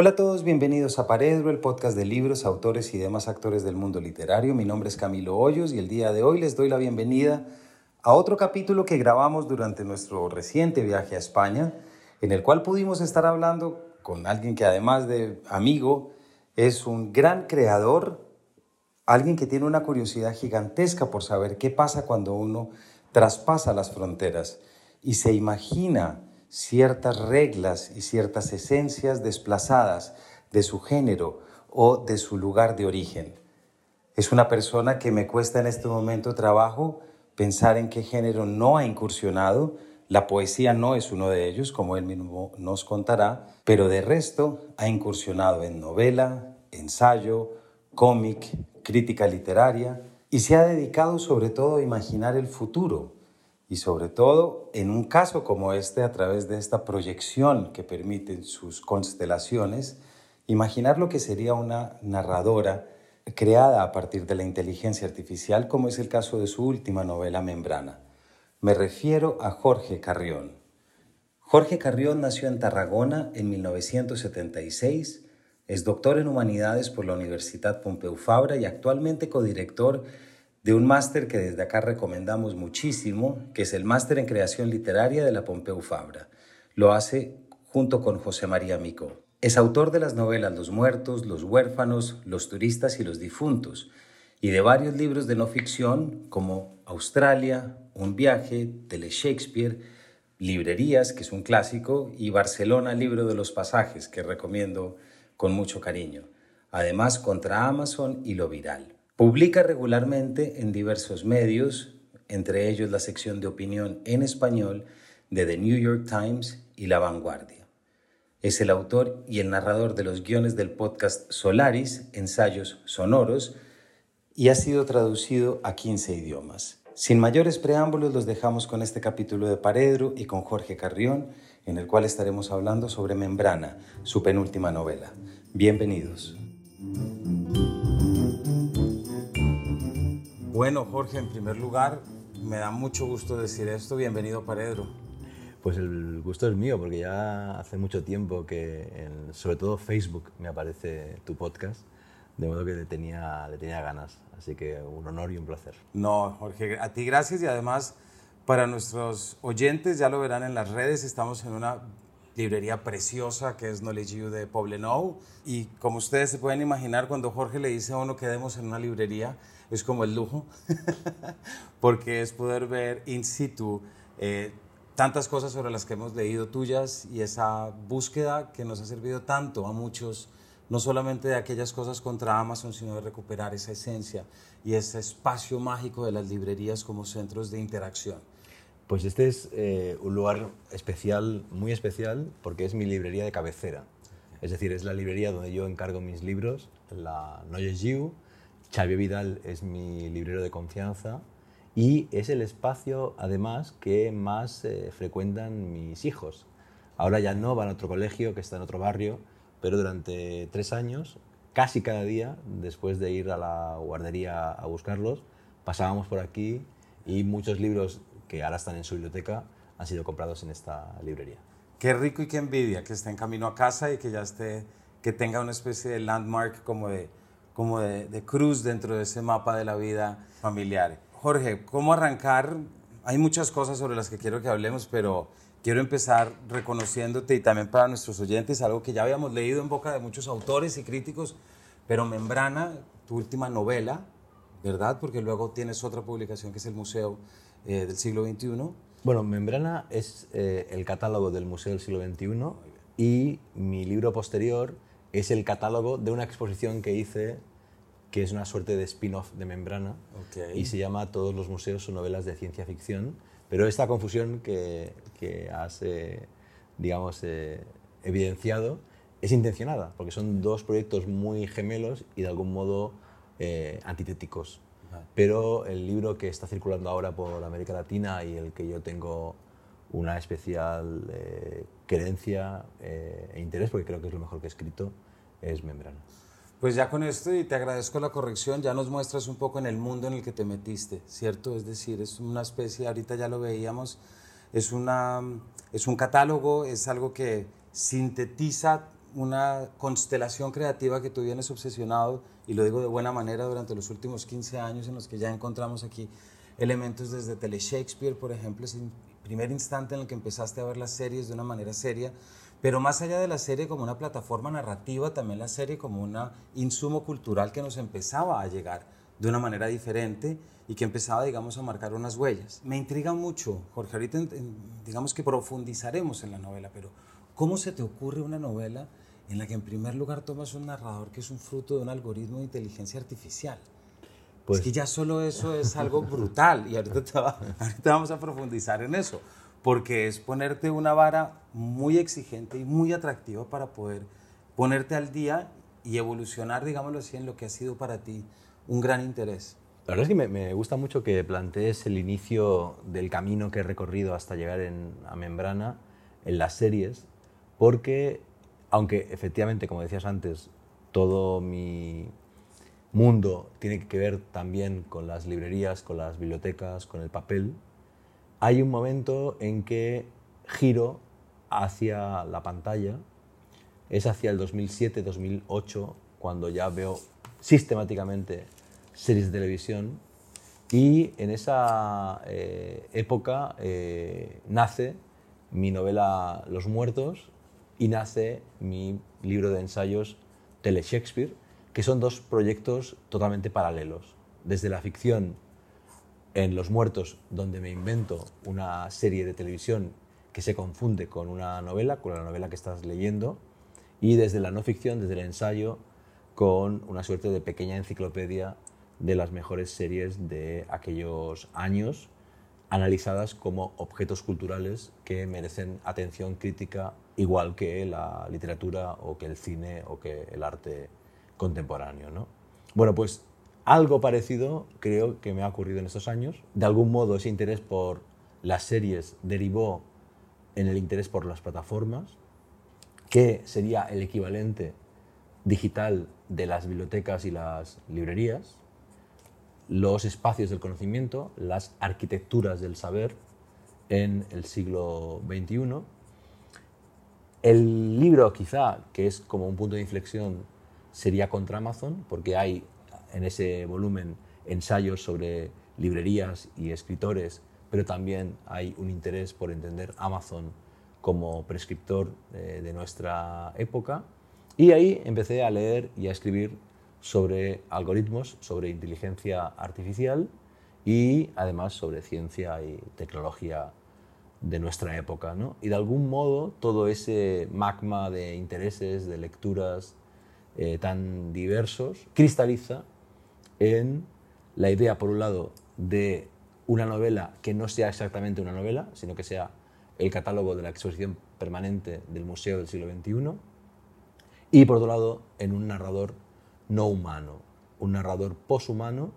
Hola a todos, bienvenidos a Paredro, el podcast de libros, autores y demás actores del mundo literario. Mi nombre es Camilo Hoyos y el día de hoy les doy la bienvenida a otro capítulo que grabamos durante nuestro reciente viaje a España, en el cual pudimos estar hablando con alguien que además de amigo es un gran creador, alguien que tiene una curiosidad gigantesca por saber qué pasa cuando uno traspasa las fronteras y se imagina ciertas reglas y ciertas esencias desplazadas de su género o de su lugar de origen. Es una persona que me cuesta en este momento trabajo pensar en qué género no ha incursionado. La poesía no es uno de ellos, como él mismo nos contará, pero de resto ha incursionado en novela, ensayo, cómic, crítica literaria y se ha dedicado sobre todo a imaginar el futuro, y sobre todo en un caso como este, a través de esta proyección que permiten sus constelaciones, imaginar lo que sería una narradora creada a partir de la inteligencia artificial, como es el caso de su última novela Membrana. Me refiero a Jorge Carrión. Jorge Carrión nació en Tarragona en 1976, es doctor en humanidades por la Universidad Pompeu Fabra y actualmente codirector de un máster que desde acá recomendamos muchísimo, que es el máster en creación literaria de la Pompeu Fabra. Lo hace junto con José María Mico. Es autor de las novelas Los muertos, Los huérfanos, Los turistas y los difuntos, y de varios libros de no ficción como Australia, Un viaje, Tele Shakespeare, Librerías, que es un clásico, y Barcelona, Libro de los Pasajes, que recomiendo con mucho cariño. Además, contra Amazon y Lo Viral. Publica regularmente en diversos medios, entre ellos la sección de opinión en español de The New York Times y La Vanguardia. Es el autor y el narrador de los guiones del podcast Solaris, ensayos sonoros, y ha sido traducido a 15 idiomas. Sin mayores preámbulos, los dejamos con este capítulo de Paredro y con Jorge Carrión, en el cual estaremos hablando sobre Membrana, su penúltima novela. Bienvenidos. Bueno, Jorge, en primer lugar, me da mucho gusto decir esto. Bienvenido, Paredro. Pues el gusto es mío, porque ya hace mucho tiempo que, sobre todo Facebook, me aparece tu podcast, de modo que le tenía, le tenía ganas. Así que un honor y un placer. No, Jorge, a ti gracias y además para nuestros oyentes, ya lo verán en las redes, estamos en una librería preciosa que es Knowledge You de Poblenou. Y como ustedes se pueden imaginar, cuando Jorge le dice a uno quedemos en una librería, es como el lujo, porque es poder ver in situ eh, tantas cosas sobre las que hemos leído tuyas y esa búsqueda que nos ha servido tanto a muchos, no solamente de aquellas cosas contra Amazon, sino de recuperar esa esencia y ese espacio mágico de las librerías como centros de interacción. Pues este es eh, un lugar especial, muy especial, porque es mi librería de cabecera. Es decir, es la librería donde yo encargo mis libros, la Noye You, Xavier Vidal es mi librero de confianza y es el espacio, además, que más eh, frecuentan mis hijos. Ahora ya no van a otro colegio que está en otro barrio, pero durante tres años, casi cada día, después de ir a la guardería a buscarlos, pasábamos por aquí y muchos libros que ahora están en su biblioteca han sido comprados en esta librería. Qué rico y qué envidia que esté en camino a casa y que ya esté, que tenga una especie de landmark como de como de, cruz dentro de ese mapa de la vida familiar. Jorge, ¿cómo arrancar? Hay muchas cosas sobre las que quiero que hablemos, pero quiero empezar reconociéndote y también para nuestros oyentes algo que ya habíamos leído en boca de muchos autores y críticos, pero Membrana, tu última novela, ¿verdad? Porque luego tienes otra publicación que es el Museo eh, del Siglo XXI. Bueno, Membrana es eh, el catálogo del Museo del Siglo XXI y mi libro posterior es el catálogo de una exposición que hice que es una suerte de spin-off de Membrana y se llama Todos los museos son novelas de ciencia ficción, pero esta confusión que, que has, eh, digamos, eh, evidenciado es intencionada, porque son dos proyectos muy gemelos y de algún modo eh, antitéticos. Pero el libro que está circulando ahora por América Latina y el que yo tengo una especial creencia e interés, porque creo que es lo mejor que he escrito, es Membrana. Pues ya con esto, y te agradezco la corrección, ya nos muestras un poco en el mundo en el que te metiste, ¿cierto? Es decir, es una especie, ahorita ya lo veíamos, es, una, es un catálogo, es algo que sintetiza una constelación creativa que tú vienes obsesionado, y lo digo de buena manera, durante los últimos 15 años en los que ya encontramos aquí elementos desde Tele Shakespeare, por ejemplo, es el primer instante en el que empezaste a ver las series de una manera seria, pero más allá de la serie como una plataforma narrativa, también la serie como un insumo cultural que nos empezaba a llegar de una manera diferente y que empezaba, digamos, a marcar unas huellas. Me intriga mucho, Jorge, ahorita digamos que profundizaremos en la novela, pero ¿cómo se te ocurre una novela en la que en primer lugar tomas un narrador que es un fruto de un algoritmo de inteligencia artificial? Pues, es que ya solo eso es algo brutal y ahorita, ahorita vamos a profundizar en eso, porque es ponerte una vara muy exigente y muy atractiva para poder ponerte al día y evolucionar, digámoslo así, en lo que ha sido para ti un gran interés. La verdad es que me, gusta mucho que plantees el inicio del camino que he recorrido hasta llegar a Membrana en las series, porque aunque efectivamente, como decías antes, todo mi mundo tiene que ver también con las librerías, con las bibliotecas, con el papel, hay un momento en que giro hacia la pantalla, es hacia el 2007-2008, cuando ya veo sistemáticamente series de televisión. Y en esa eh, época eh, nace mi novela Los Muertos y nace mi libro de ensayos Tele Shakespeare, que son dos proyectos totalmente paralelos. Desde la ficción en Los Muertos, donde me invento una serie de televisión que se confunde con una novela, con la novela que estás leyendo, y desde la no ficción, desde el ensayo, con una suerte de pequeña enciclopedia de las mejores series de aquellos años, analizadas como objetos culturales que merecen atención crítica igual que la literatura o que el cine o que el arte contemporáneo. ¿no? Bueno, pues algo parecido creo que me ha ocurrido en estos años. De algún modo ese interés por las series derivó en el interés por las plataformas, que sería el equivalente digital de las bibliotecas y las librerías, los espacios del conocimiento, las arquitecturas del saber en el siglo XXI. El libro quizá, que es como un punto de inflexión, sería contra Amazon, porque hay en ese volumen ensayos sobre librerías y escritores, pero también hay un interés por entender Amazon como prescriptor de, de nuestra época. Y ahí empecé a leer y a escribir sobre algoritmos, sobre inteligencia artificial y además sobre ciencia y tecnología de nuestra época. ¿no? Y de algún modo todo ese magma de intereses, de lecturas eh, tan diversos, cristaliza en la idea, por un lado, de una novela que no sea exactamente una novela, sino que sea el catálogo de la exposición permanente del Museo del siglo XXI, y por otro lado, en un narrador no humano, un narrador poshumano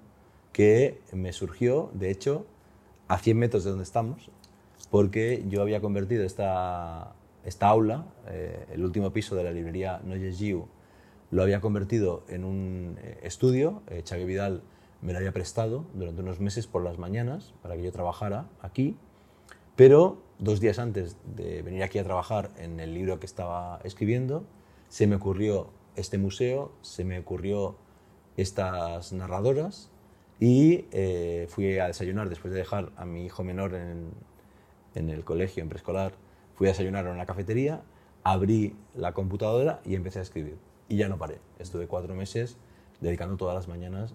que me surgió, de hecho, a 100 metros de donde estamos, porque yo había convertido esta, esta aula, eh, el último piso de la librería Noyes Giu, lo había convertido en un eh, estudio. Eh, Vidal me lo había prestado durante unos meses por las mañanas para que yo trabajara aquí, pero dos días antes de venir aquí a trabajar en el libro que estaba escribiendo, se me ocurrió este museo, se me ocurrió estas narradoras y eh, fui a desayunar después de dejar a mi hijo menor en, en el colegio, en preescolar, fui a desayunar en una cafetería, abrí la computadora y empecé a escribir. Y ya no paré. Estuve cuatro meses dedicando todas las mañanas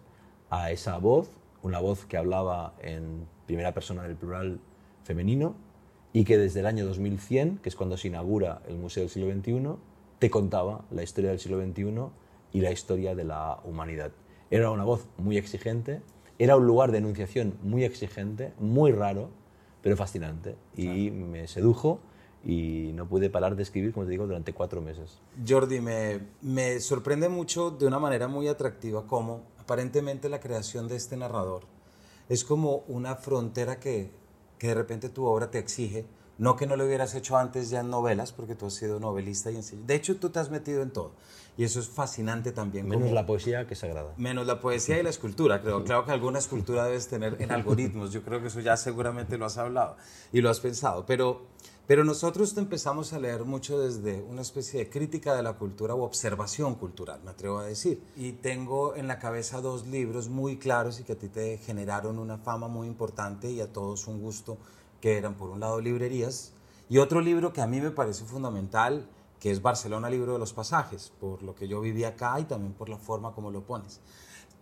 a esa voz, una voz que hablaba en primera persona del plural femenino y que desde el año 2100, que es cuando se inaugura el Museo del Siglo XXI, te contaba la historia del siglo XXI y la historia de la humanidad. Era una voz muy exigente, era un lugar de enunciación muy exigente, muy raro, pero fascinante. Y me sedujo y no pude parar de escribir, como te digo, durante cuatro meses. Jordi, me, me sorprende mucho de una manera muy atractiva cómo aparentemente la creación de este narrador es como una frontera que, que de repente tu obra te exige No que no lo hubieras hecho antes ya en novelas, porque tú has sido novelista y en De hecho, tú te has metido en todo. Y eso es fascinante también. Menos la poesía que es sagrada. Menos la poesía y la escultura, creo. Claro que alguna escultura debes tener en algoritmos. Yo creo que eso ya seguramente lo has hablado y lo has pensado. Pero, pero nosotros te empezamos a leer mucho desde una especie de crítica de la cultura o observación cultural, me atrevo a decir. Y tengo en la cabeza dos libros muy claros y que a ti te generaron una fama muy importante y a todos un gusto, que eran por un lado librerías y otro libro que a mí me parece fundamental que es Barcelona Libro de los Pasajes, por lo que yo viví acá y también por la forma como lo pones.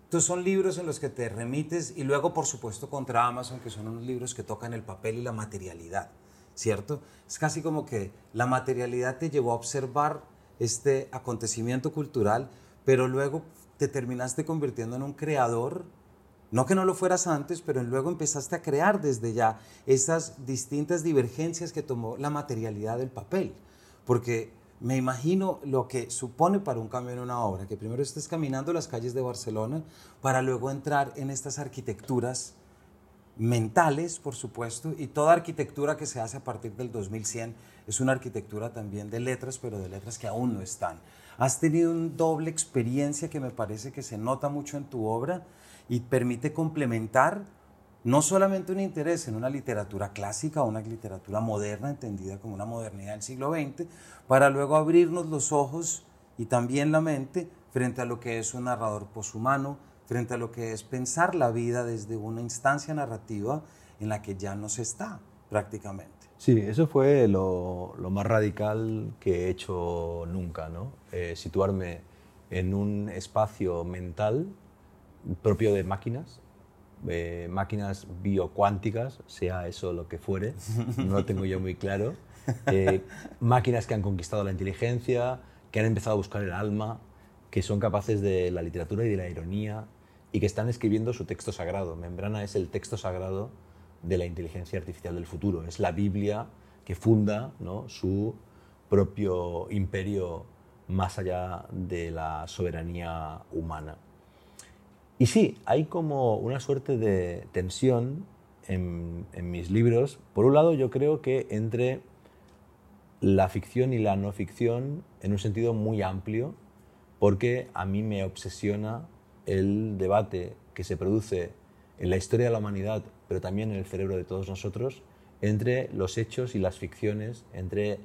Entonces son libros en los que te remites y luego, por supuesto, contra Amazon, que son unos libros que tocan el papel y la materialidad, ¿cierto? Es casi como que la materialidad te llevó a observar este acontecimiento cultural, pero luego te terminaste convirtiendo en un creador, no que no lo fueras antes, pero luego empezaste a crear desde ya esas distintas divergencias que tomó la materialidad del papel, porque me imagino lo que supone para un cambio en una obra, que primero estés caminando las calles de Barcelona para luego entrar en estas arquitecturas mentales, por supuesto, y toda arquitectura que se hace a partir del 2100 es una arquitectura también de letras, pero de letras que aún no están. Has tenido una doble experiencia que me parece que se nota mucho en tu obra y permite complementar no solamente un interés en una literatura clásica o una literatura moderna, entendida como una modernidad del siglo XX, para luego abrirnos los ojos y también la mente frente a lo que es un narrador poshumano, frente a lo que es pensar la vida desde una instancia narrativa en la que ya no se está prácticamente. Sí, eso fue lo, más radical que he hecho nunca, ¿no? Eh, situarme en un espacio mental propio de máquinas, eh, máquinas biocuánticas, sea eso lo que fuere, no lo tengo yo muy claro. Eh, máquinas que han conquistado la inteligencia, que han empezado a buscar el alma, que son capaces de la literatura y de la ironía y que están escribiendo su texto sagrado. Membrana es el texto sagrado de la inteligencia artificial del futuro, es la Biblia que funda ¿no? su propio imperio más allá de la soberanía humana. Y sí, hay como una suerte de tensión en, mis libros. Por un lado, yo creo que entre la ficción y la no ficción en un sentido muy amplio, porque a mí me obsesiona el debate que se produce en la historia de la humanidad, pero también en el cerebro de todos nosotros, entre los hechos y las ficciones, entre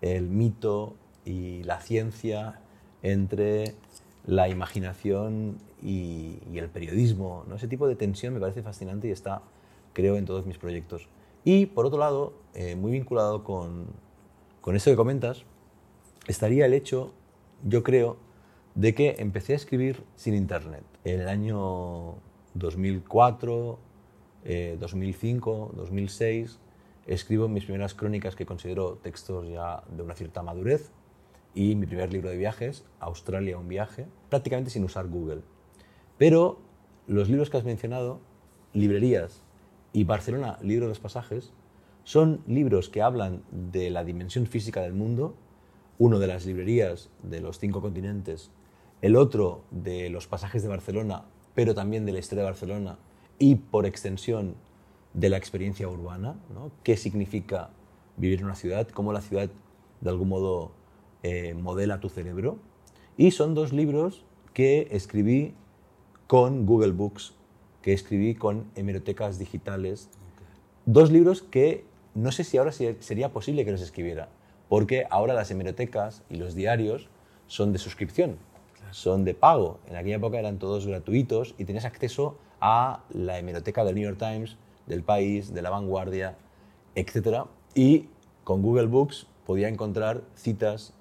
el mito y la ciencia, entre la imaginación y, el periodismo. ¿no? Ese tipo de tensión me parece fascinante y está, creo, en todos mis proyectos. Y, por otro lado, eh, muy vinculado con, con eso que comentas, estaría el hecho, yo creo, de que empecé a escribir sin Internet. En el año 2004, 2005, 2006, escribo mis primeras crónicas que considero textos ya de una cierta madurez y mi primer libro de viajes, Australia, un viaje, prácticamente sin usar Google. Pero los libros que has mencionado, Librerías y Barcelona, Libro de los Pasajes, son libros que hablan de la dimensión física del mundo, uno de las librerías de los cinco continentes, el otro de los pasajes de Barcelona, pero también de la historia de Barcelona y por extensión de la experiencia urbana, ¿no? qué significa vivir en una ciudad, cómo la ciudad de algún modo eh, modela tu cerebro. Y son dos libros que escribí con Google Books, que escribí con hemerotecas digitales. Dos libros que no sé si ahora sería posible que los escribiera, porque ahora las hemerotecas y los diarios son de suscripción, son de pago. En aquella época eran todos gratuitos y tenías acceso a la hemeroteca del New York Times, del País, de La Vanguardia, etc. Y con Google Books podía encontrar citas,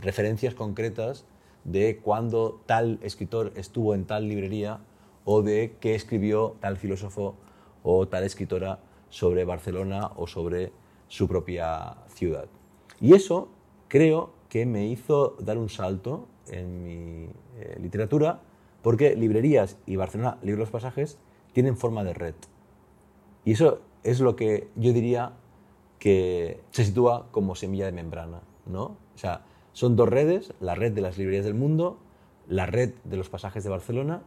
referencias concretas de cuándo tal escritor estuvo en tal librería o de qué escribió tal filósofo o tal escritora sobre Barcelona o sobre su propia ciudad. Y eso creo que me hizo dar un salto en mi eh, literatura porque librerías y Barcelona, libros pasajes, tienen forma de red. Y eso es lo que yo diría que se sitúa como semilla de membrana, ¿no? O sea, son dos redes, la red de las librerías del mundo, la red de los pasajes de Barcelona,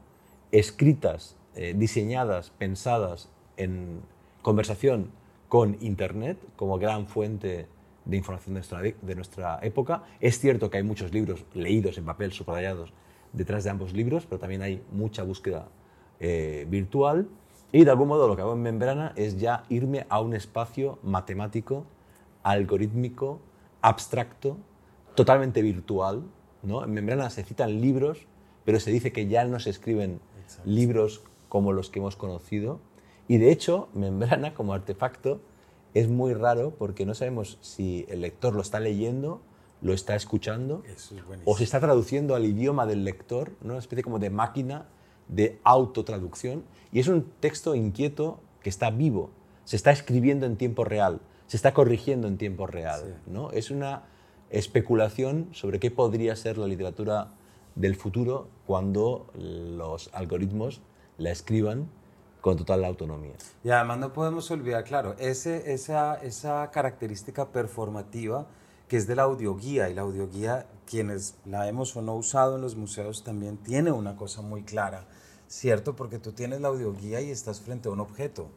escritas, eh, diseñadas, pensadas en conversación con Internet como gran fuente de información de nuestra, de nuestra época. Es cierto que hay muchos libros leídos en papel, subrayados, detrás de ambos libros, pero también hay mucha búsqueda eh, virtual. Y de algún modo lo que hago en Membrana es ya irme a un espacio matemático, algorítmico, abstracto, totalmente virtual. ¿no? En Membrana se citan libros, pero se dice que ya no se escriben libros como los que hemos conocido. Y de hecho, Membrana como artefacto es muy raro porque no sabemos si el lector lo está leyendo, lo está escuchando o se está traduciendo al idioma del lector, ¿no? una especie como de máquina de autotraducción. Y es un texto inquieto que está vivo, se está escribiendo en tiempo real, se está corrigiendo en tiempo real. ¿no? Es una especulación sobre qué podría ser la literatura del futuro cuando los algoritmos la escriban con total autonomía. Y además no podemos olvidar, claro, ese, esa, esa característica performativa que es de la audioguía, y la audioguía, quienes la hemos o no usado en los museos, también tiene una cosa muy clara, ¿cierto? Porque tú tienes la audioguía y estás frente a un objeto,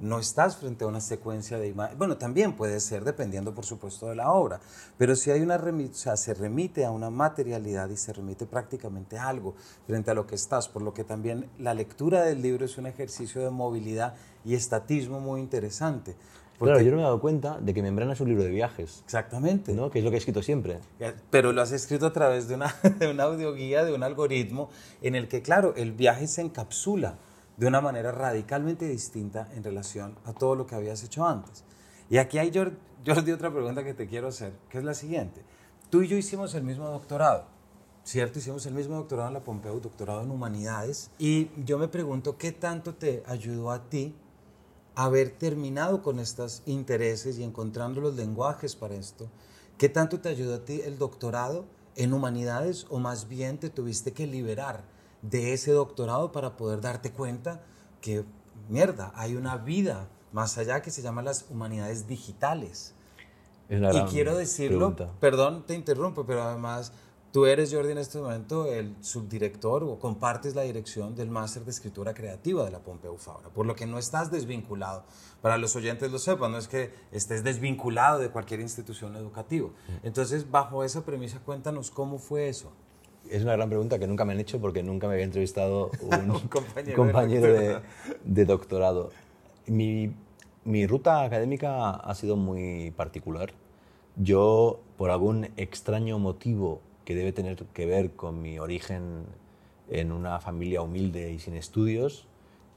no estás frente a una secuencia de imágenes. Bueno, también puede ser dependiendo, por supuesto, de la obra, pero si hay una o sea, se remite a una materialidad y se remite prácticamente a algo frente a lo que estás, por lo que también la lectura del libro es un ejercicio de movilidad y estatismo muy interesante. Claro, yo no me he dado cuenta de que Membrana es un libro de viajes. Exactamente. ¿no? Que es lo que he escrito siempre. Pero lo has escrito a través de una, de una audioguía, de un algoritmo, en el que, claro, el viaje se encapsula de una manera radicalmente distinta en relación a todo lo que habías hecho antes. Y aquí hay, Jordi, otra pregunta que te quiero hacer, que es la siguiente. Tú y yo hicimos el mismo doctorado, ¿cierto? Hicimos el mismo doctorado en la Pompeu, doctorado en humanidades. Y yo me pregunto, ¿qué tanto te ayudó a ti haber terminado con estos intereses y encontrando los lenguajes para esto? ¿Qué tanto te ayudó a ti el doctorado en humanidades o más bien te tuviste que liberar? De ese doctorado para poder darte cuenta que, mierda, hay una vida más allá que se llama las humanidades digitales. y quiero decirlo, perdón, te interrumpo, pero además tú eres, Jordi, en este momento el subdirector o compartes la dirección del máster de escritura creativa de la Pompeu Fabra, por lo que no estás desvinculado. Para los oyentes lo sepan, no es que estés desvinculado de cualquier institución educativa. Mm. Entonces, bajo esa premisa, cuéntanos cómo fue eso es una gran pregunta que nunca me han hecho porque nunca me había entrevistado un, compañero, de, doctorado. Mi, mi, ruta académica ha sido muy particular. Yo, por algún extraño motivo que debe tener que ver con mi origen en una familia humilde y sin estudios,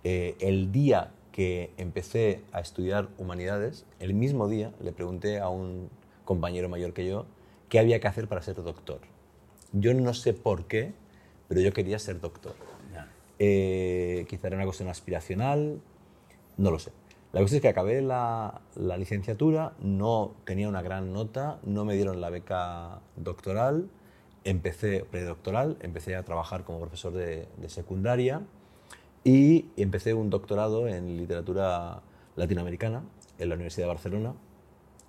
eh, el día que empecé a estudiar humanidades, el mismo día le pregunté a un compañero mayor que yo qué había que hacer para ser doctor yo no sé por qué, pero yo quería ser doctor. Eh, quizá era una cuestión aspiracional, no lo sé. La cuestión es que acabé la, licenciatura, no tenía una gran nota, no me dieron la beca doctoral, empecé predoctoral, empecé a trabajar como profesor de, secundaria y empecé un doctorado en literatura latinoamericana en la Universidad de Barcelona.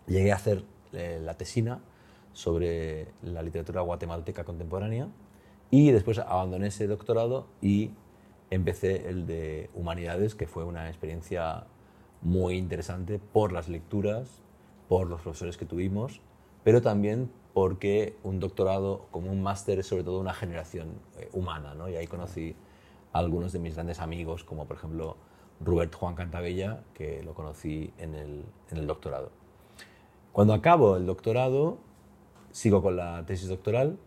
Llegué a hacer eh, la tesina sobre la literatura guatemalteca contemporánea y después abandoné ese doctorado y empecé el de humanidades, que fue una experiencia muy interesante por las lecturas, por los profesores que tuvimos, pero también porque un doctorado como un máster es sobre todo una generación eh, humana, ¿no? y ahí conocí a algunos de mis grandes amigos, como por ejemplo Robert Juan Cantabella, que lo conocí en el, en el doctorado. Cuando acabo el doctorado, sigo con la tesis doctoral,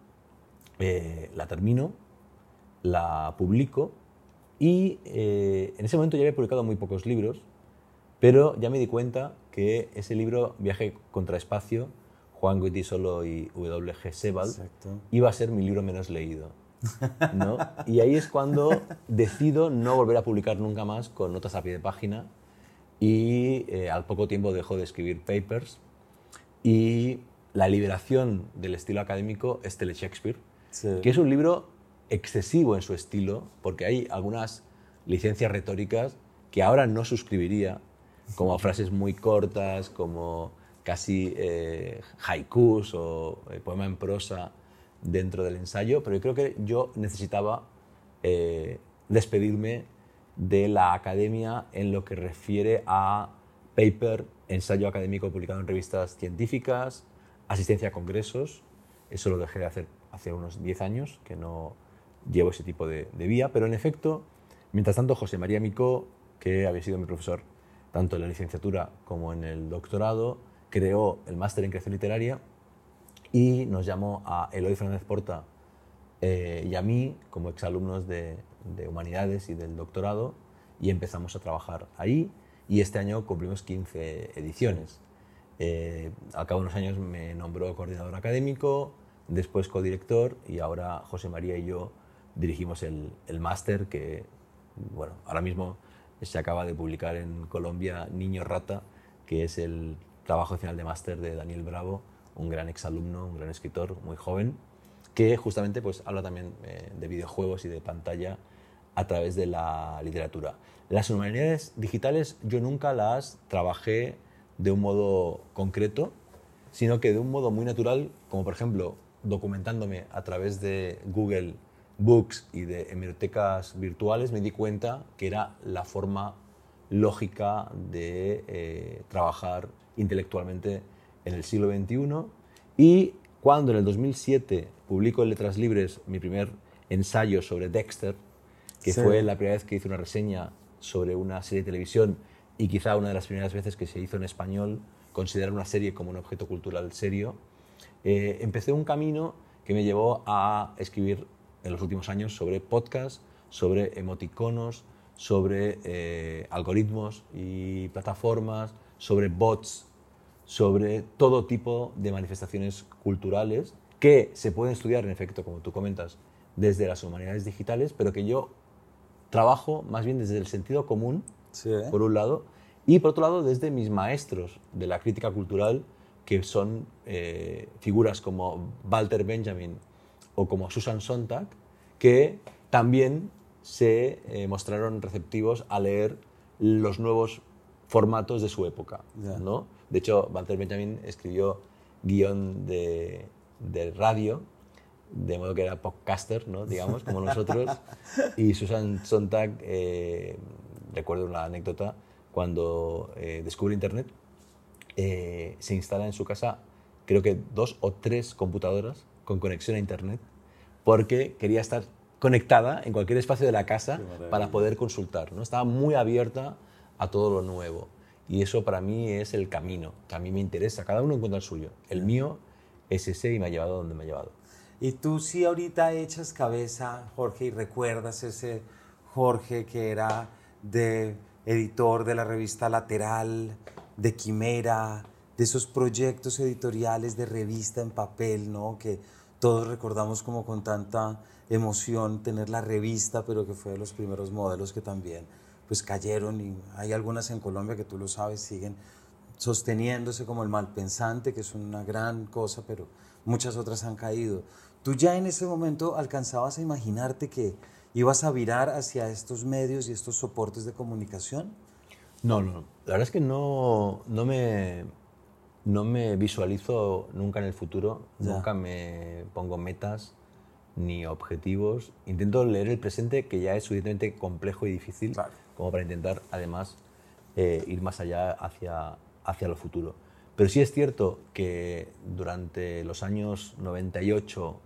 eh, la termino, la publico y eh, en ese momento ya había publicado muy pocos libros, pero ya me di cuenta que ese libro, Viaje contra Espacio, Juan Goiti Solo y W.G. Sebald, iba a ser mi libro menos leído. ¿no? Y ahí es cuando decido no volver a publicar nunca más con notas a pie de página y eh, al poco tiempo dejo de escribir papers y la liberación del estilo académico es Tele Shakespeare, que es un libro excesivo en su estilo, porque hay algunas licencias retóricas que ahora no suscribiría, como frases muy cortas, como casi eh, haikus o eh, poema en prosa dentro del ensayo, pero yo creo que yo necesitaba eh, despedirme de la academia en lo que refiere a paper, ensayo académico publicado en revistas científicas, asistencia a congresos. Eso lo dejé de hacer hace unos 10 años, que no llevo ese tipo de, de vía, pero en efecto, mientras tanto, José María Micó, que había sido mi profesor tanto en la licenciatura como en el doctorado, creó el máster en creación literaria y nos llamó a Eloy Fernández Porta eh, y a mí como exalumnos de, de humanidades y del doctorado y empezamos a trabajar ahí y este año cumplimos 15 ediciones. Eh, cabo de unos años me nombró coordinador académico, después codirector y ahora José María y yo dirigimos el, el máster que, bueno, ahora mismo se acaba de publicar en Colombia Niño Rata, que es el trabajo final de máster de Daniel Bravo, un gran exalumno, un gran escritor, muy joven, que justamente pues, habla también eh, de videojuegos y de pantalla a través de la literatura. Las humanidades digitales yo nunca las trabajé de un modo concreto, sino que de un modo muy natural, como por ejemplo documentándome a través de Google Books y de hemerotecas virtuales, me di cuenta que era la forma lógica de eh, trabajar intelectualmente en el siglo XXI. Y cuando en el 2007 publico en Letras Libres mi primer ensayo sobre Dexter, que Sí. fue la primera vez que hice una reseña sobre una serie de televisión y quizá una de las primeras veces que se hizo en español considerar una serie como un objeto cultural serio, eh, empecé un camino que me llevó a escribir en los últimos años sobre podcast, sobre emoticonos, sobre eh, algoritmos y plataformas, sobre bots, sobre todo tipo de manifestaciones culturales que se pueden estudiar, en efecto, como tú comentas, desde las humanidades digitales, pero que yo trabajo más bien desde el sentido común, Sí, ¿eh? por un lado, y por otro lado desde mis maestros de la crítica cultural, que son eh, figuras como Walter Benjamin o como Susan Sontag, que también se eh, mostraron receptivos a leer los nuevos formatos de su época. Ya. ¿no? De hecho, Walter Benjamin escribió guion de, de radio, de modo que era podcaster, ¿no? digamos, como nosotros. Y Susan Sontag, eh, recuerdo una anécdota, cuando eh, descubre Internet, eh, se instala en su casa, creo que dos o tres computadoras con conexión a Internet, porque quería estar conectada en cualquier espacio de la casa para poder consultar. ¿no? Estaba muy abierta a todo lo nuevo. Y eso para mí es el camino, que a mí me interesa. Cada uno encuentra el suyo. El mío es ese y me ha llevado donde me ha llevado. Y tú sí ahorita echas cabeza, Jorge, y recuerdas ese Jorge que era de editor de la revista Lateral, de Quimera, de esos proyectos editoriales de revista en papel, ¿no? Que todos recordamos como con tanta emoción tener la revista, pero que fue de los primeros modelos que también pues cayeron y hay algunas en Colombia que tú lo sabes siguen sosteniéndose como el malpensante, que es una gran cosa, pero muchas otras han caído. ¿Tú ya en ese momento alcanzabas a imaginarte que ibas a virar hacia estos medios y estos soportes de comunicación? No, no. La verdad es que no, no, me, no me visualizo nunca en el futuro, Ya. nunca me pongo metas ni objetivos. Intento leer el presente, que ya es suficientemente complejo y difícil, Claro. como para intentar, además, eh, ir más allá hacia, hacia lo futuro. Pero sí es cierto que durante los años 98,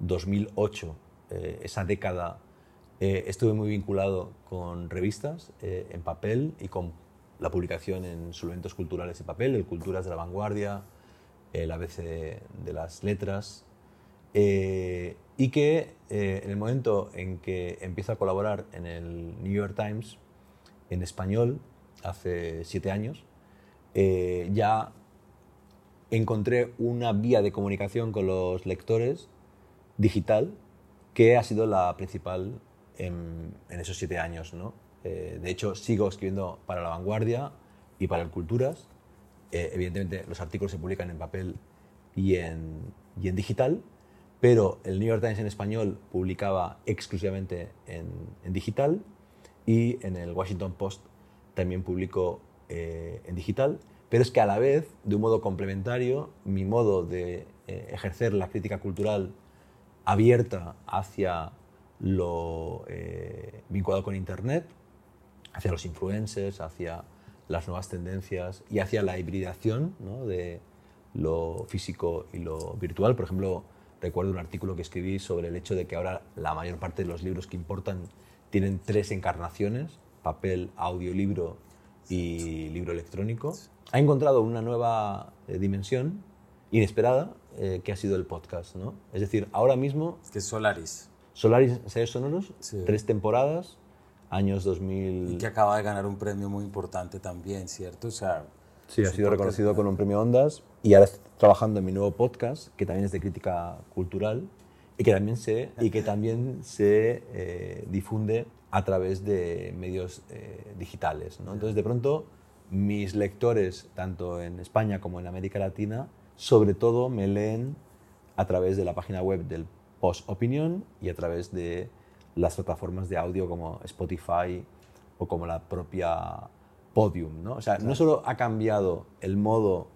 2008, eh, esa década, eh, estuve muy vinculado con revistas eh, en papel y con la publicación en suplementos culturales en papel, el Culturas de la Vanguardia, el ABC de, las Letras, eh, y que en el momento en que empiezo a colaborar en el New York Times en español, hace siete años, ya encontré una vía de comunicación con los lectores digital que ha sido la principal en, en esos siete años. ¿no? Eh, de hecho, sigo escribiendo para La Vanguardia y para el Culturas. Eh, evidentemente, los artículos se publican en papel y en, y en digital, pero el New York Times en español publicaba exclusivamente en, en digital y en el Washington Post también publicó eh, en digital, pero es que a la vez, de un modo complementario, mi modo de eh, ejercer la crítica cultural abierta hacia lo eh, vinculado con Internet, hacia los influencers, hacia las nuevas tendencias y hacia la hibridación de lo físico y lo virtual. Por ejemplo, recuerdo un artículo que escribí sobre el hecho de que ahora la mayor parte de los libros que importan tienen tres encarnaciones, papel, audiolibro y libro electrónico. Ha encontrado una nueva eh, dimensión inesperada eh, que ha sido el podcast. Es decir, ahora mismo... Que es Solaris. Solaris Ensayos Sonoros, tres temporadas, años 2000... Y que acaba de ganar un premio muy importante también, ¿cierto? O sea, sí, ha sido reconocido con un premio Ondas y ahora estoy trabajando en mi nuevo podcast, que también es de crítica cultural y que también se, y que también se eh, difunde a través de medios eh, digitales. ¿no? Entonces, de pronto, mis lectores, tanto en España como en América Latina, sobre todo me leen a través de la página web del Post Opinion y a través de las plataformas de audio como Spotify o como la propia Podium. ¿no? O sea, no solo ha cambiado el modo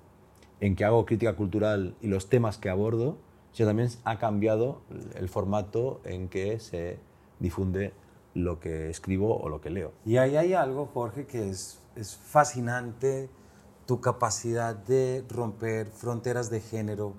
en que hago crítica cultural y los temas que abordo, sino también ha cambiado el formato en que se difunde lo que escribo o lo que leo. Y ahí hay algo, Jorge, que es, es fascinante, tu capacidad de romper fronteras de género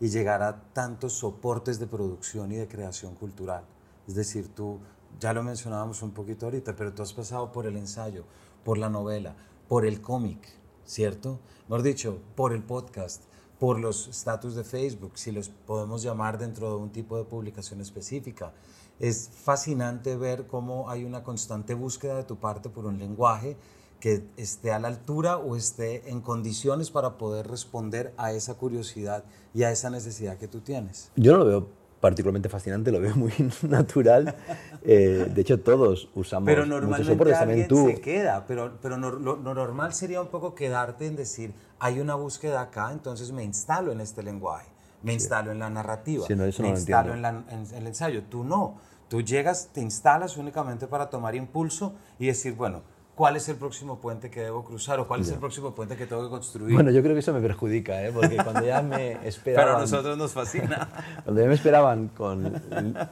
y llegar a tantos soportes de producción y de creación cultural. Es decir, tú, ya lo mencionábamos un poquito ahorita, pero tú has pasado por el ensayo, por la novela, por el cómic, ¿cierto? Mejor dicho, por el podcast, por los status de Facebook, si los podemos llamar dentro de un tipo de publicación específica. Es fascinante ver cómo hay una constante búsqueda de tu parte por un lenguaje que esté a la altura o esté en condiciones para poder responder a esa curiosidad y a esa necesidad que tú tienes. Yo no lo veo particularmente fascinante, lo veo muy natural. Eh, de hecho, todos usamos pero normalmente alguien tú... se queda, pero, pero lo, lo, normal sería un poco quedarte en decir, hay una búsqueda acá, entonces me instalo en este lenguaje, me instalo en la narrativa, me instalo en, en el ensayo. Tú no, tú llegas, te instalas únicamente para tomar impulso y decir, bueno, cuál es el próximo puente que debo cruzar o cuál es el próximo puente que tengo que construir. Bueno, yo creo que eso me perjudica, ¿eh? porque cuando ya me esperaban... Pero a nosotros nos fascina. Cuando ya me esperaban con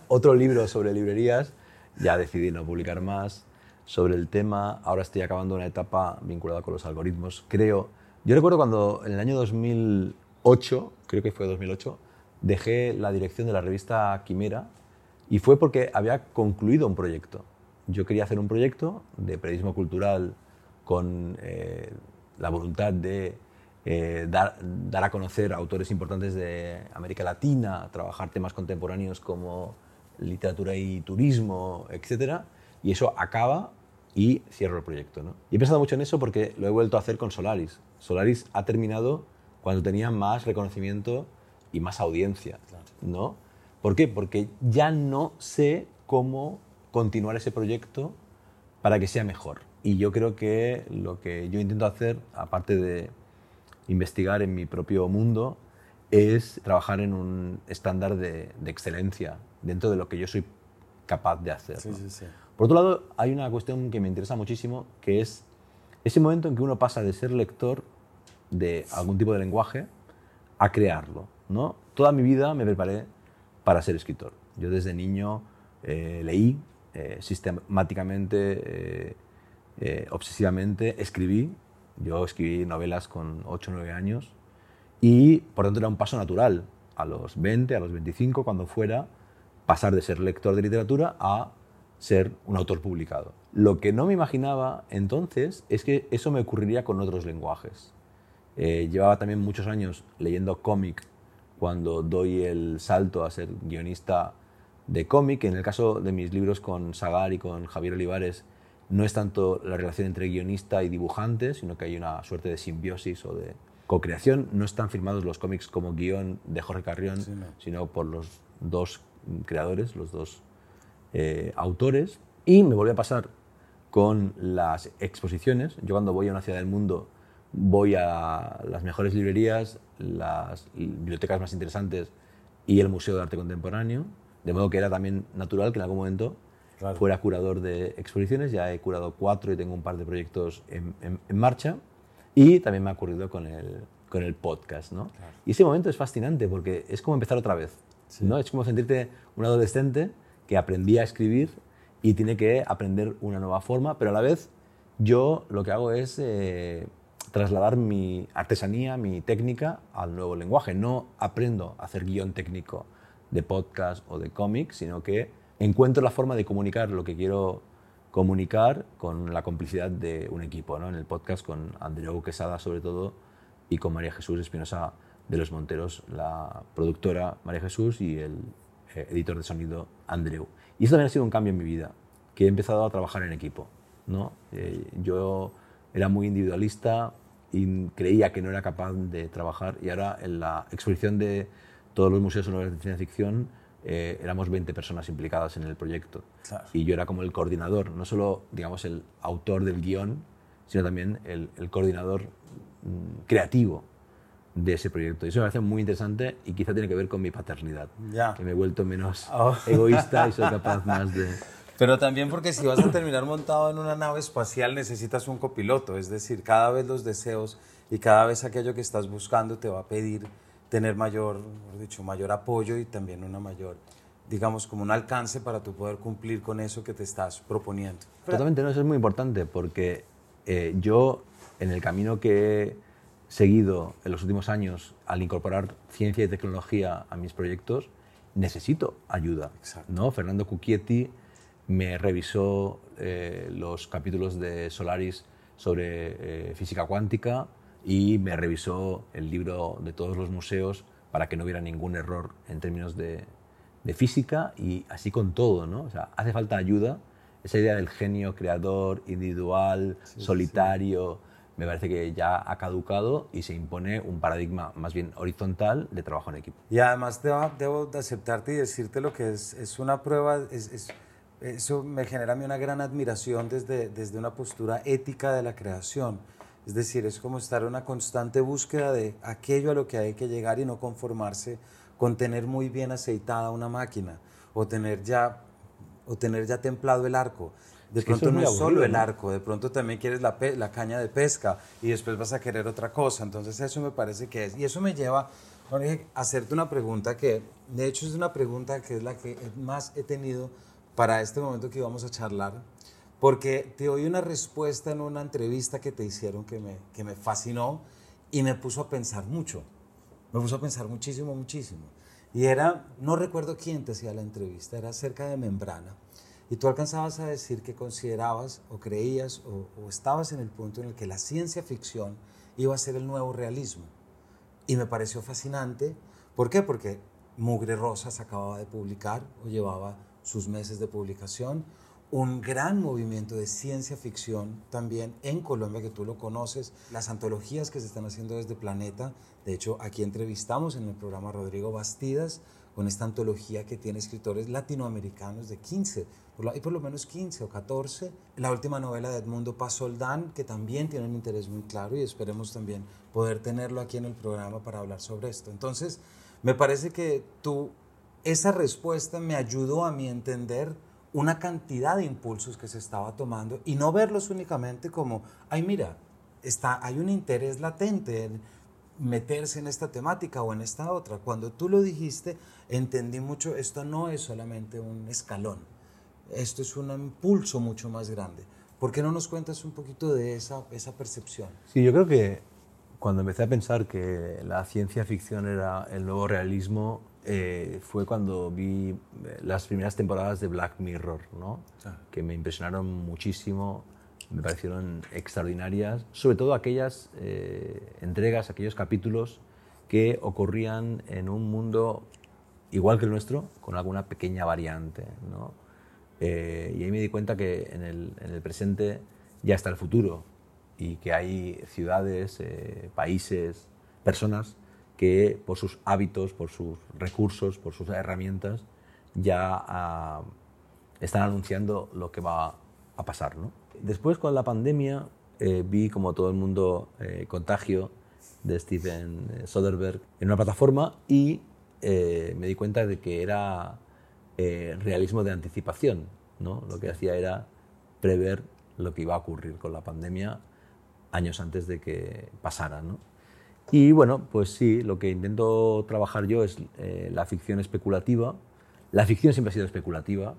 otro libro sobre librerías, ya decidí no publicar más sobre el tema. Ahora estoy acabando una etapa vinculada con los algoritmos. Creo... Yo recuerdo cuando en el año 2008, creo que fue 2008, dejé la dirección de la revista Quimera y fue porque había concluido un proyecto yo quería hacer un proyecto de periodismo cultural con eh, la voluntad de eh, dar, dar, a conocer autores importantes de América Latina, trabajar temas contemporáneos como literatura y turismo, etc. Y eso acaba y cierro el proyecto. ¿no? Y he pensado mucho en eso porque lo he vuelto a hacer con Solaris. Solaris ha terminado cuando tenía más reconocimiento y más audiencia. ¿no? ¿Por qué? Porque ya no sé cómo continuar ese proyecto para que sea mejor. Y yo creo que lo que yo intento hacer, aparte de investigar en mi propio mundo, es trabajar en un estándar de, excelencia dentro de lo que yo soy capaz de hacer. Por otro lado, hay una cuestión que me interesa muchísimo, que es ese momento en que uno pasa de ser lector de algún tipo de lenguaje a crearlo. ¿no? Toda mi vida me preparé para ser escritor. Yo desde niño eh, leí eh, sistemáticamente, eh, obsesivamente, escribí. Yo escribí novelas con 8 o 9 años y por tanto era un paso natural a los 20, a los 25, cuando fuera, pasar de ser lector de literatura a ser un autor publicado. Lo que no me imaginaba entonces es que eso me ocurriría con otros lenguajes. Llevaba también muchos años leyendo cómic cuando doy el salto a ser guionista de cómic. En el caso de mis libros con Sagar y con Javier Olivares, no es tanto la relación entre guionista y dibujante, sino que hay una suerte de simbiosis o de co-creación. No están firmados los cómics como guion de Jorge Carrión, sino por los dos creadores, los dos eh, autores. Y me volví a pasar con las exposiciones. Yo cuando voy a una ciudad del mundo voy a las mejores librerías, las bibliotecas más interesantes y el Museo de Arte Contemporáneo de modo que era también natural que en algún momento fuera curador de exposiciones. Ya he curado cuatro y tengo un par de proyectos en, marcha. Y también me ha ocurrido con el, con el podcast. ¿no? Y ese momento es fascinante porque es como empezar otra vez. ¿no? Es como sentirte un adolescente que aprendía a escribir y tiene que aprender una nueva forma, pero a la vez Yo lo que hago es eh, trasladar mi artesanía, mi técnica al nuevo lenguaje. No aprendo a hacer guion técnico de podcast o de cómic, sino que encuentro la forma de comunicar lo que quiero comunicar con la complicidad de un equipo. ¿no? En el podcast con Andreu Quesada sobre todo y con María Jesús Espinosa de los Monteros, la productora María Jesús y el eh, editor de sonido Andreu. Y eso también ha sido un cambio en mi vida, que he empezado a trabajar en equipo. ¿no? Eh, yo era muy individualista y creía que no era capaz de trabajar y ahora en la exposición de todos los museos sonores de ciencia ficción eh, éramos 20 personas implicadas en el proyecto. Y yo era como el coordinador, no solo digamos, el autor del guion, sino también el, el coordinador mm, creativo de ese proyecto. Y eso me parece muy interesante y quizá tiene que ver con mi paternidad, Ya. que me he vuelto menos Oh. egoísta y soy capaz más de... Pero también porque si vas a terminar montado en una nave espacial necesitas un copiloto, es decir, cada vez los deseos y cada vez aquello que estás buscando te va a pedir tener mayor, dicho, mayor apoyo y también una mayor, digamos, como un alcance para tú poder cumplir con eso que te estás proponiendo. Totalmente, no, eso es muy importante porque eh, yo en el camino que he seguido en los últimos años al incorporar ciencia y tecnología a mis proyectos, necesito ayuda. Exacto. ¿no? Fernando Cucchietti me revisó eh, los capítulos de Solaris sobre eh, física cuántica y me revisó el libro de todos los museos para que no hubiera ningún error en términos de, de física y así con todo. ¿no? O sea, hace falta ayuda. Esa idea del genio creador, individual, solitario, me parece que ya ha caducado y se impone un paradigma más bien horizontal de trabajo en equipo. Y además debo, debo de aceptarte y decirte lo que es, es una prueba, es, es- eso me genera a mí una gran admiración desde, desde una postura ética de la creación. Es decir, es como estar en una constante búsqueda de aquello a lo que hay que llegar y no conformarse con tener muy bien aceitada una máquina o tener ya, o tener ya templado el arco. De Es pronto no es solo el arco, de pronto también quieres la, la caña de pesca y después vas a querer otra cosa. Entonces eso me parece que es. Y eso me lleva a hacerte una pregunta que, de hecho, es una pregunta que es la que más he tenido para este momento que íbamos a charlar, porque te oí una respuesta en una entrevista que te hicieron que me, que me fascinó y me puso a pensar mucho. Me puso a pensar muchísimo, muchísimo. Y era, no recuerdo quién te hacía la entrevista, era acerca de membrana. Y tú alcanzabas a decir que considerabas o creías o, o estabas en el punto en el que la ciencia ficción iba a ser el nuevo realismo. Y me pareció fascinante. ¿Por qué? Porque Mugre Rosas acababa de publicar o llevaba sus meses de publicación un gran movimiento de ciencia ficción también en Colombia, que tú lo conoces, las antologías que se están haciendo desde Planeta. De hecho, aquí entrevistamos en el programa Rodrigo Bastidas con esta antología que tiene escritores latinoamericanos de 15, por lo- hay por lo menos 15 o 14. La última novela de Edmundo Paz Soldán, que también tiene un interés muy claro y esperemos también poder tenerlo aquí en el programa para hablar sobre esto. Entonces, me parece que tú, esa respuesta me ayudó a a entender una cantidad de impulsos que se estaba tomando y no verlos únicamente como, ay mira, está, hay un interés latente en meterse en esta temática o en esta otra. Cuando tú lo dijiste, entendí mucho, esto no es solamente un escalón, esto es un impulso mucho más grande. ¿Por qué no nos cuentas un poquito de esa, esa percepción? Sí, yo creo que cuando empecé a pensar que la ciencia ficción era el nuevo realismo, eh, fue cuando vi eh, las primeras temporadas de Black Mirror, ¿no? Claro. que me impresionaron muchísimo, me parecieron extraordinarias, sobre todo aquellas eh, entregas, aquellos capítulos que ocurrían en un mundo igual que el nuestro, con alguna pequeña variante. ¿no? Eh, y ahí me di cuenta que en el, en el presente ya está el futuro y que hay ciudades, eh, países, personas que por sus hábitos, por sus recursos, por sus herramientas, ya ah, están anunciando lo que va a pasar. ¿no? Después, con la pandemia, eh, vi como todo el mundo eh, Contagio de Steven eh, Soderbergh en una plataforma y me di cuenta de que era realismo de anticipación. ¿no? Lo que hacía era prever lo que iba a ocurrir con la pandemia años antes de que pasara. ¿no? Y bueno, pues sí, lo que intento trabajar yo es eh, la ficción especulativa. La ficción siempre ha sido especulativa,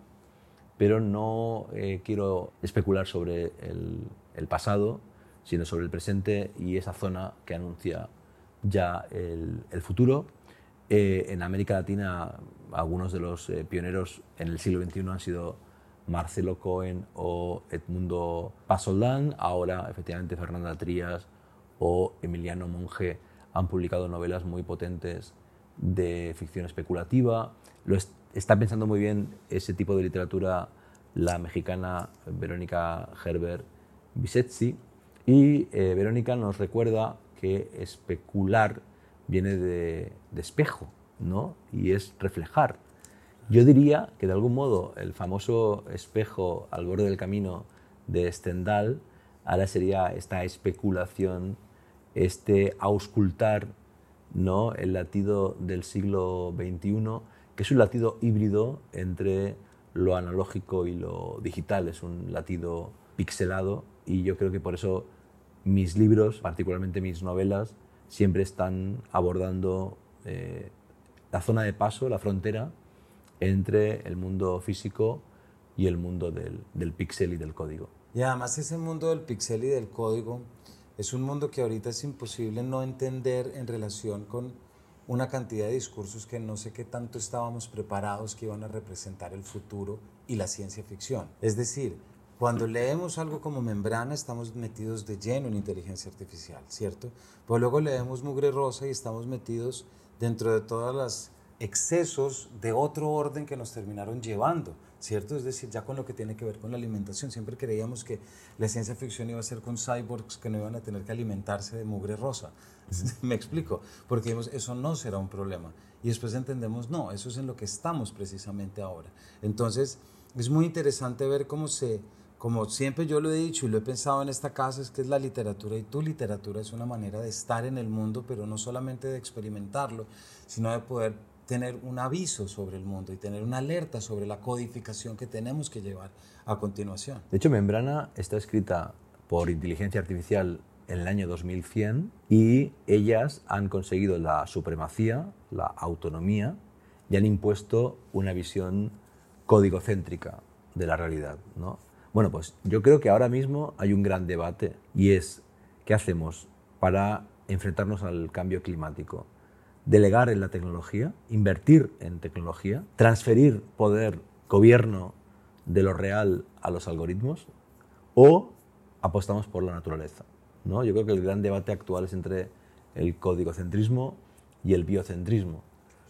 pero no eh, quiero especular sobre el pasado, sino sobre el presente y esa zona que anuncia ya el, futuro. Eh, en América Latina, algunos de los pioneros en el siglo XXI han sido Marcelo Cohen o Edmundo Pasoldán, ahora efectivamente Fernanda Trías o Emiliano Monge han publicado novelas muy potentes de ficción especulativa. Lo está pensando muy bien ese tipo de literatura la mexicana Verónica Herbert Bisetzi. Y eh, Verónica nos recuerda que especular viene de, de, espejo, ¿no? Y es reflejar. Yo diría que de algún modo el famoso espejo al borde del camino de Stendhal ahora sería esta especulación, este auscultar ¿no? el latido del siglo XXI, que es un latido híbrido entre lo analógico y lo digital, es un latido pixelado y yo creo que por eso mis libros, particularmente mis novelas, siempre están abordando eh, la zona de paso, la frontera entre el mundo físico y el mundo del, del píxel y del código. Y además ese mundo del píxel y del código es un mundo que ahorita es imposible no entender en relación con una cantidad de discursos que no sé qué tanto estábamos preparados que iban a representar el futuro y la ciencia ficción. Es decir, cuando leemos algo como membrana estamos metidos de lleno en inteligencia artificial, ¿cierto? Pues luego leemos mugre rosa y estamos metidos dentro de todas las excesos de otro orden que nos terminaron llevando, ¿cierto? Es decir, ya con lo que tiene que ver con la alimentación. Siempre creíamos que la ciencia ficción iba a ser con cyborgs que no iban a tener que alimentarse de mugre rosa. Me explico, porque eso no será un problema. Y después entendemos, no, eso es en lo que estamos precisamente ahora. Entonces, es muy interesante ver cómo se, como siempre yo lo he dicho y lo he pensado en esta casa, es que es la literatura y tu literatura es una manera de estar en el mundo, pero no solamente de experimentarlo, sino de poder tener un aviso sobre el mundo y tener una alerta sobre la codificación que tenemos que llevar a continuación. De hecho, Membrana está escrita por inteligencia artificial en el año 2100 y ellas han conseguido la supremacía, la autonomía y han impuesto una visión código-céntrica de la realidad. ¿no? Bueno, pues yo creo que ahora mismo hay un gran debate y es ¿qué hacemos para enfrentarnos al cambio climático? Delegar en la tecnología, invertir en tecnología, transferir poder, gobierno de lo real a los algoritmos o apostamos por la naturaleza. ¿no? Yo creo que el gran debate actual es entre el código-centrismo y el biocentrismo.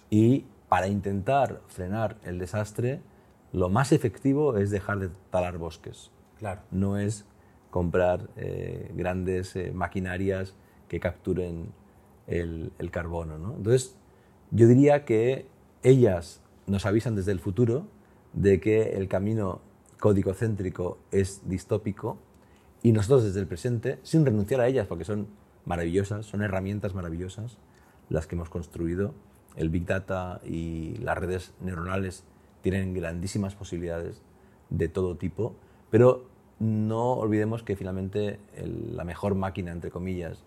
Y para intentar frenar el desastre, lo más efectivo es dejar de talar bosques. Claro. No es comprar eh, grandes eh, maquinarias que capturen el, carbono. ¿no? Entonces, yo diría que ellas nos avisan desde el futuro de que el camino código-céntrico es distópico y nosotros desde el presente, sin renunciar a ellas, porque son maravillosas, son herramientas maravillosas las que hemos construido. El Big Data y las redes neuronales tienen grandísimas posibilidades de todo tipo, pero no olvidemos que finalmente la mejor máquina, entre comillas,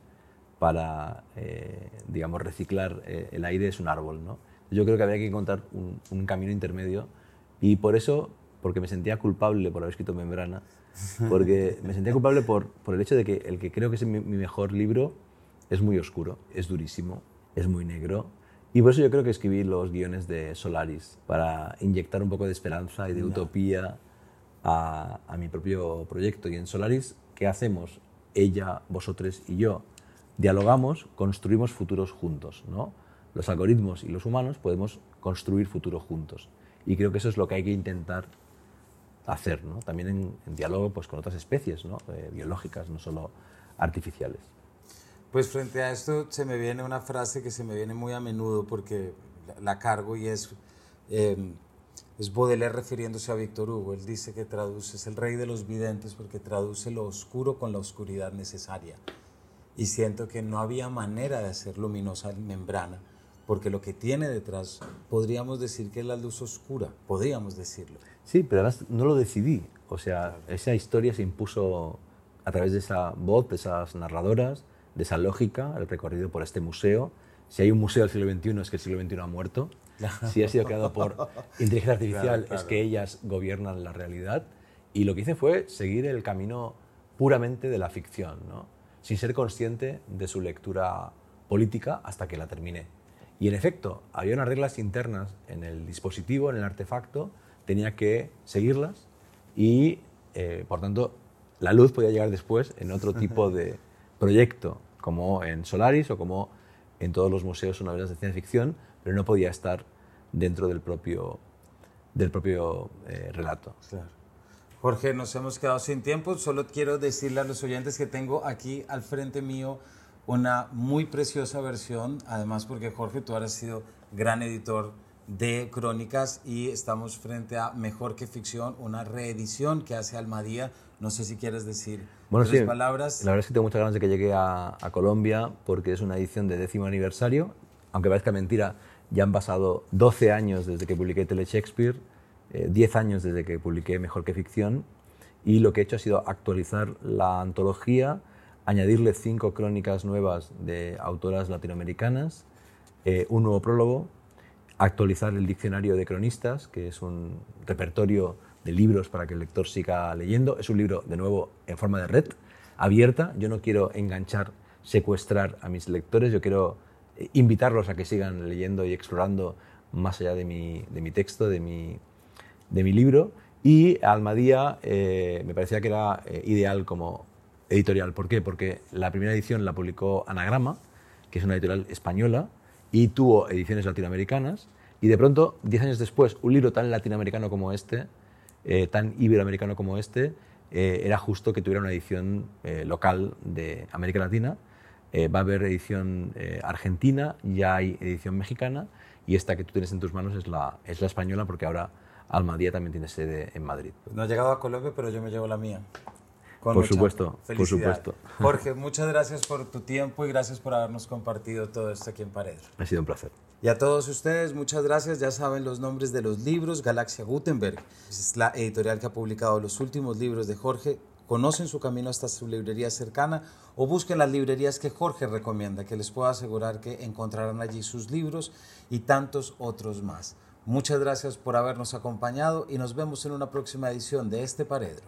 para, eh, digamos, reciclar eh, el aire es un árbol. ¿no? Yo creo que habría que encontrar un, un camino intermedio y por eso, porque me sentía culpable por haber escrito Membrana, porque me sentía culpable por, por el hecho de que el que creo que es mi, mejor libro es muy oscuro, es durísimo, es muy negro. Y por eso yo creo que escribí los guiones de Solaris, para inyectar un poco de esperanza y de utopía a, a, mi propio proyecto. Y en Solaris, ¿qué hacemos? Ella, vosotros y yo dialogamos, construimos futuros juntos. ¿no? Los algoritmos y los humanos podemos construir futuros juntos. Y creo que eso es lo que hay que intentar hacer, ¿no? también en, diálogo pues, con otras especies ¿no? Eh, biológicas, no solo artificiales. Pues frente a esto se me viene una frase que se me viene muy a menudo porque la cargo y es, eh, es Baudelaire refiriéndose a Víctor Hugo. Él dice que traduce, es el rey de los videntes porque traduce lo oscuro con la oscuridad necesaria. Y siento que no había manera de hacer luminosa la membrana porque lo que tiene detrás podríamos decir que es la luz oscura, podríamos decirlo. Sí, pero además no lo decidí. O sea, esa historia se impuso a través de esa voz, de esas narradoras, de esa lógica, el recorrido por este museo. Si hay un museo del siglo XXI es que el siglo XXI ha muerto. Si ha sido creado por inteligencia artificial es que ellas gobiernan la realidad. Y lo que hice fue seguir el camino puramente de la ficción, ¿no? Sin ser consciente de su lectura política hasta que la terminé. Y en efecto, había unas reglas internas en el dispositivo, en el artefacto, tenía que seguirlas y, eh, por tanto, la luz podía llegar después en otro tipo de proyecto, como en Solaris o como en todos los museos o novelas de ciencia ficción, pero no podía estar dentro del propio, del propio eh, relato. Jorge, nos hemos quedado sin tiempo. Solo quiero decirle a los oyentes que tengo aquí al frente mío una muy preciosa versión, además porque Jorge, tú has sido gran editor de crónicas y estamos frente a Mejor que Ficción, una reedición que hace Almadía. No sé si quieres decir bueno, tres palabras. La verdad es que tengo muchas ganas de que llegue a, Colombia porque es una edición de décimo aniversario, aunque parezca mentira, ya han pasado 12 años desde que publiqué Tele Shakespeare, 10 eh, años desde que publiqué Mejor que Ficción y lo que he hecho ha sido actualizar la antología añadirle cinco crónicas nuevas de autoras latinoamericanas, eh, un nuevo prólogo, actualizar el diccionario de cronistas, que es un repertorio de libros para que el lector siga leyendo. Es un libro, de nuevo, en forma de red, abierta. Yo no quiero enganchar, secuestrar a mis lectores, yo quiero eh, invitarlos a que sigan leyendo y explorando más allá de mi, de mi texto, de mi, de mi libro. Y Almadía eh, me parecía que era ideal como editorial. ¿Por qué? Porque la primera edición la publicó Anagrama, que es una editorial española, y tuvo ediciones latinoamericanas. Y de pronto, diez años después, un libro tan latinoamericano como este, eh, tan iberoamericano como este, eh, era justo que tuviera una edición eh, local de América Latina. va a haber edición argentina, ya hay edición mexicana, y esta que tú tienes en tus manos es la, es la española, porque ahora Almadía también tiene sede en Madrid. No ha llegado a Colombia, pero yo me llevo la mía por supuesto, por supuesto. Jorge, muchas gracias por tu tiempo y gracias por habernos compartido todo esto aquí en Paredro. Ha sido un placer. Y a todos ustedes, muchas gracias. Ya saben los nombres de los libros. Galaxia Gutenberg es la editorial que ha publicado los últimos libros de Jorge. Conocen su camino hasta su librería cercana o busquen las librerías que Jorge recomienda, que les puedo asegurar que encontrarán allí sus libros y tantos otros más. Muchas gracias por habernos acompañado y nos vemos en una próxima edición de este Paredro.